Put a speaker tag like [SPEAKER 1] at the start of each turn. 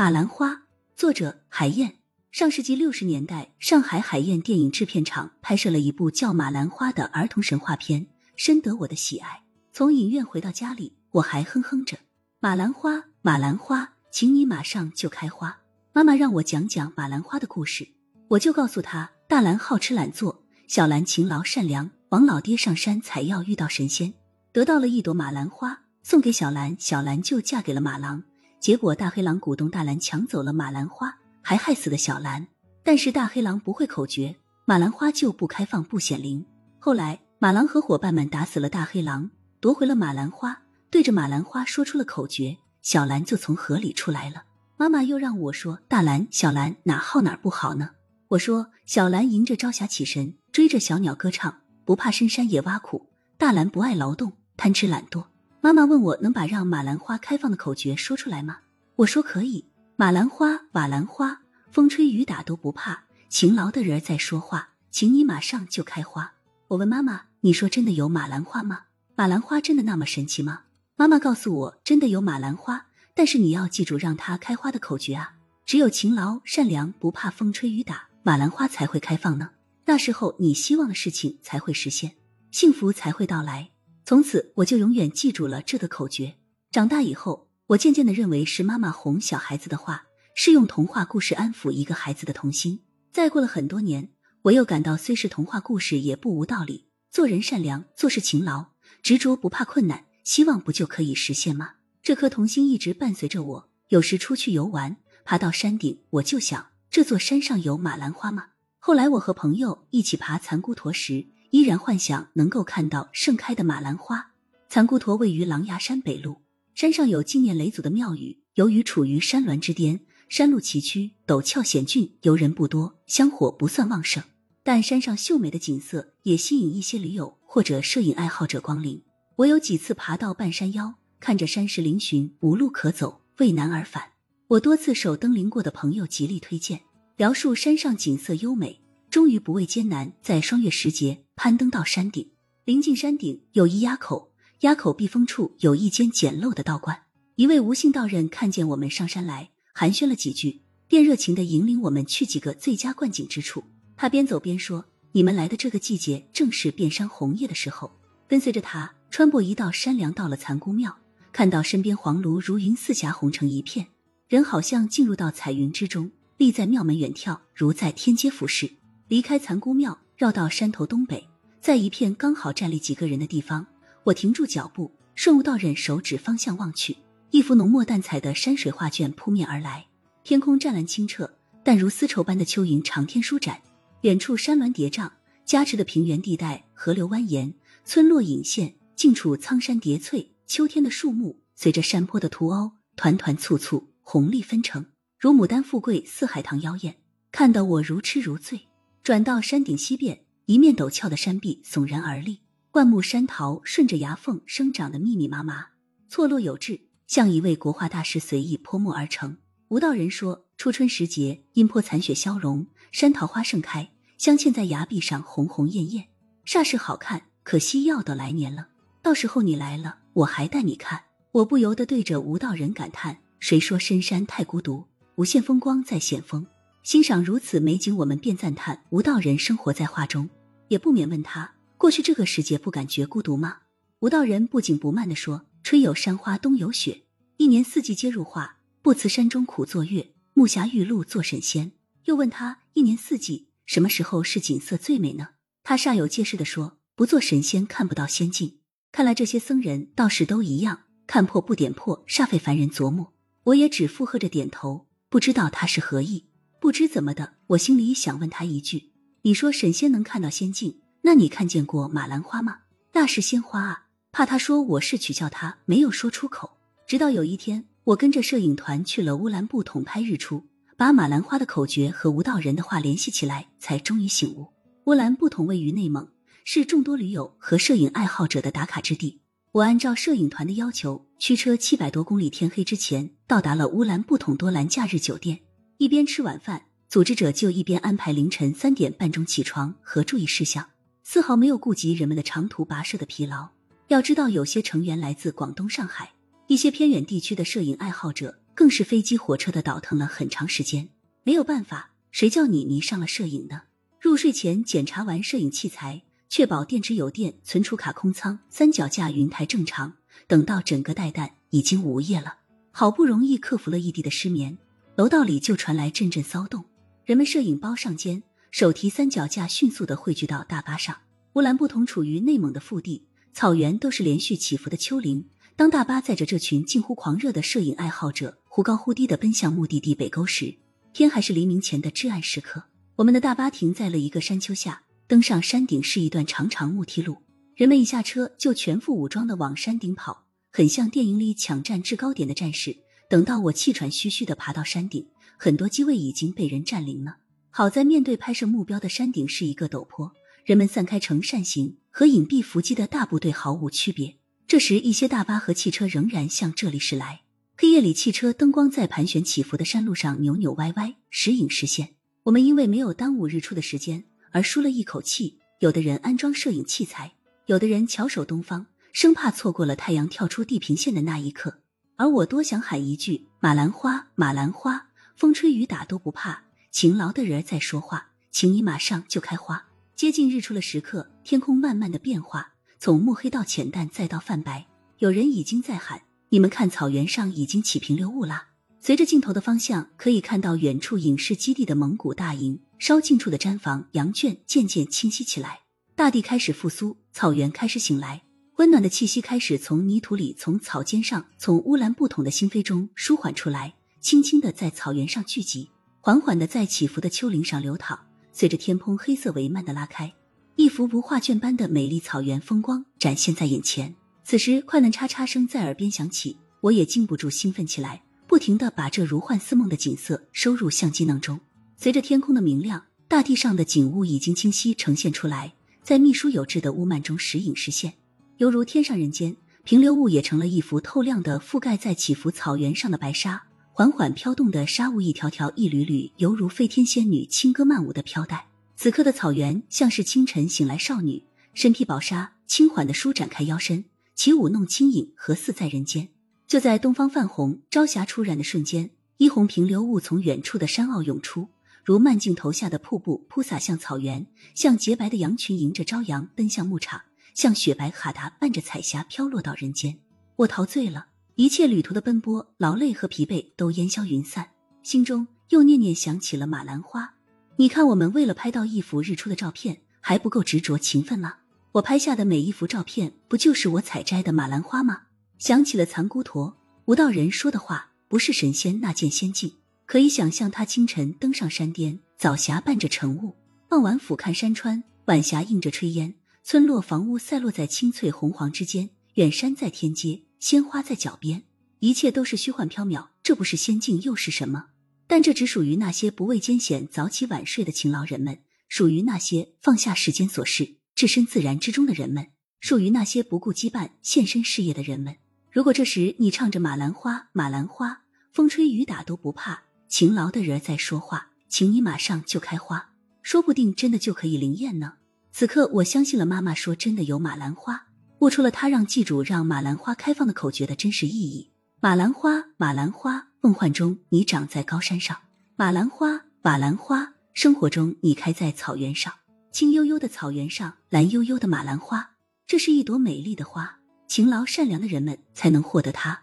[SPEAKER 1] 马兰花，作者海燕。上世纪六十年代，上海海燕电影制片厂拍摄了一部叫《马兰花》的儿童神话片，深得我的喜爱。从影院回到家里，我还哼哼着：“马兰花，马兰花，请你马上就开花。”妈妈让我讲讲马兰花的故事，我就告诉她：大兰好吃懒做，小兰勤劳善良。王老爹上山采药，遇到神仙，得到了一朵马兰花，送给小兰，小兰就嫁给了马郎。结果大黑狼鼓动大兰抢走了马兰花，还害死了小兰。但是大黑狼不会口诀，马兰花就不开放不显灵。后来马郎和伙伴们打死了大黑狼，夺回了马兰花，对着马兰花说出了口诀，小兰就从河里出来了。妈妈又让我说大兰、小兰哪好哪不好呢？我说小兰迎着朝霞起身，追着小鸟歌唱。不怕深山也挖苦，大兰不爱劳动，贪吃懒惰。妈妈问我能把让马兰花开放的口诀说出来吗？我说可以。马兰花，瓦兰花，风吹雨打都不怕，勤劳的人在说话，请你马上就开花。我问妈妈，你说真的有马兰花吗？马兰花真的那么神奇吗？妈妈告诉我，真的有马兰花，但是你要记住让它开花的口诀啊，只有勤劳善良，不怕风吹雨打，马兰花才会开放呢。那时候，你希望的事情才会实现，幸福才会到来。从此，我就永远记住了这个口诀。长大以后，我渐渐的认为是妈妈哄小孩子的话，是用童话故事安抚一个孩子的童心。再过了很多年，我又感到虽是童话故事，也不无道理。做人善良，做事勤劳，执着不怕困难，希望不就可以实现吗？这颗童心一直伴随着我。有时出去游玩，爬到山顶，我就想：这座山上有马兰花吗？后来，我和朋友一起爬残孤驼时，依然幻想能够看到盛开的马兰花。残孤驼位于狼牙山北麓，山上有纪念雷祖的庙宇。由于处于山峦之巅，山路崎岖，陡峭险峻，游人不多，香火不算旺盛。但山上秀美的景色也吸引一些驴友或者摄影爱好者光临。我有几次爬到半山腰，看着山势嶙峋，无路可走，畏难而返。我多次受登临过的朋友极力推荐。描述山上景色优美，终于不畏艰难，在霜月时节攀登到山顶。临近山顶有一垭口，垭口避风处有一间简陋的道观。一位吴姓道人看见我们上山来，寒暄了几句，便热情地引领我们去几个最佳观景之处。他边走边说：“你们来的这个季节正是遍山红叶的时候。”跟随着他穿过一道山梁，到了残姑庙，看到身边黄芦如云，四霞红成一片，人好像进入到彩云之中。立在庙门远眺，如在天街俯视。离开残姑庙，绕到山头东北，在一片刚好站立几个人的地方，我停住脚步，顺吴道人手指方向望去，一幅浓墨淡彩的山水画卷扑面而来。天空湛蓝清澈，但如丝绸般的秋云长天舒展。远处山峦叠嶂，加持的平原地带，河流蜿蜒，村落隐现，近处苍山叠翠。秋天的树木随着山坡的凸凹，团团簇簇，红丽纷呈。如牡丹富贵，似海棠妖艳，看得我如痴如醉。转到山顶西边，一面陡峭的山壁耸然而立，灌木山桃顺着崖缝生长的密密麻麻，错落有致，像一位国画大师随意泼墨而成。吴道人说，初春时节，阴坡残雪消融，山桃花盛开，镶嵌在崖壁上，红红艳艳，煞是好看。可惜要到来年了，到时候你来了，我还带你看。我不由得对着吴道人感叹：谁说深山太孤独？无限风光在险峰，欣赏如此美景，我们便赞叹吴道人生活在画中，也不免问他：过去这个时节不感觉孤独吗？吴道人不紧不慢地说：“春有山花，冬有雪，一年四季皆入画，不辞山中苦作乐，木霞玉露做神仙。”又问他：一年四季什么时候是景色最美呢？他煞有介事地说：“不做神仙看不到仙境。”看来这些僧人道士都一样，看破不点破，煞费凡人琢磨。我也只附和着点头。不知道他是何意，不知怎么的，我心里想问他一句：你说神仙能看到仙境，那你看见过马兰花吗？那是鲜花啊！怕他说我是取笑他，没有说出口。直到有一天，我跟着摄影团去了乌兰布统拍日出，把马兰花的口诀和吴道人的话联系起来，才终于醒悟。乌兰布统位于内蒙，是众多驴友和摄影爱好者的打卡之地。我按照摄影团的要求，驱车七百多公里，天黑之前到达了乌兰布统多兰假日酒店。一边吃晚饭，组织者就一边安排凌晨三点半钟起床和注意事项，丝毫没有顾及人们的长途跋涉的疲劳。要知道，有些成员来自广东、上海，一些偏远地区的摄影爱好者，更是飞机火车的倒腾了很长时间。没有办法，谁叫你迷上了摄影呢？入睡前检查完摄影器材，确保电池有电，存储卡空仓，三脚架云台正常。等到整个带弹，已经午夜了。好不容易克服了异地的失眠，楼道里就传来阵阵骚动。人们摄影包上肩，手提三脚架，迅速的汇聚到大巴上。乌兰布统处于内蒙的腹地，草原都是连续起伏的丘陵。当大巴载着这群近乎狂热的摄影爱好者忽高忽低的奔向目的地北沟时，天还是黎明前的至暗时刻。我们的大巴停在了一个山丘下，登上山顶是一段长长木梯路。人们一下车就全副武装的往山顶跑，很像电影里抢占制高点的战士。等到我气喘吁吁的爬到山顶，很多机位已经被人占领了。好在面对拍摄目标的山顶是一个陡坡。人们散开成扇形，和隐蔽伏击的大部队毫无区别。这时，一些大巴和汽车仍然向这里驶来。黑夜里，汽车灯光在盘旋起伏的山路上扭扭歪歪，时隐时现。我们因为没有耽误日出的时间而舒了一口气。有的人安装摄影器材，有的人翘首东方，生怕错过了太阳跳出地平线的那一刻。而我多想喊一句：“马兰花，马兰花，风吹雨打都不怕，勤劳的人在说话，请你马上就开花。”接近日出的时刻，天空慢慢的变化，从墨黑到浅淡，再到泛白。有人已经在喊：“你们看，草原上已经起平流雾啦！”随着镜头的方向，可以看到远处影视基地的蒙古大营，稍近处的毡房、羊圈渐渐清晰起来。大地开始复苏，草原开始醒来，温暖的气息开始从泥土里、从草尖上、从乌兰布统的心扉中舒缓出来，轻轻的在草原上聚集，缓缓的在起伏的丘陵上流淌。随着天空黑色帷幔的拉开，一幅如画卷般的美丽草原风光展现在眼前。此时，快乐叉叉声在耳边响起，我也禁不住兴奋起来，不停的把这如幻似梦的景色收入相机囊中。随着天空的明亮，大地上的景物已经清晰呈现出来，在密疏有致的雾幔中时隐时现，犹如天上人间。平流雾也成了一幅透亮的覆盖在起伏草原上的白纱。缓缓飘动的纱雾，一条条、一缕缕，犹如飞天仙女轻歌曼舞的飘带。此刻的草原像是清晨醒来少女，身披薄纱，轻缓的舒展开腰身，起舞弄清影，何似在人间？就在东方泛红、朝霞初染的瞬间，一红平流雾从远处的山坳涌出，如慢镜头下的瀑布铺洒向草原，像洁白的羊群迎着朝阳奔向牧场，像雪白哈达伴着彩霞飘落到人间。我陶醉了。一切旅途的奔波、劳累和疲惫都烟消云散，心中又念念想起了马兰花。你看，我们为了拍到一幅日出的照片，还不够执着勤奋吗？我拍下的每一幅照片，不就是我采摘的马兰花吗？想起了藏孤陀吴道人说的话：“不是神仙那见仙境。”可以想象，他清晨登上山巅，早霞伴着晨雾，傍晚俯瞰山川，晚霞映着炊烟，村落房屋散落在青翠红黄之间，远山在天阶。鲜花在脚边，一切都是虚幻缥缈。这不是仙境又是什么？但这只属于那些不畏艰险、早起晚睡的勤劳人们，属于那些放下世间琐事、置身自然之中的人们，属于那些不顾羁绊、献身事业的人们。如果这时你唱着《马兰花》，马兰花，风吹雨打都不怕，勤劳的人在说话，请你马上就开花，说不定真的就可以灵验呢。此刻，我相信了妈妈说，真的有马兰花。悟出了她让记住让马兰花开放的口诀的真实意义。马兰花，马兰花，梦幻中你长在高山上；马兰花，马兰花，生活中你开在草原上。青悠悠的草原上，蓝悠悠的马兰花，这是一朵美丽的花。勤劳善良的人们才能获得它。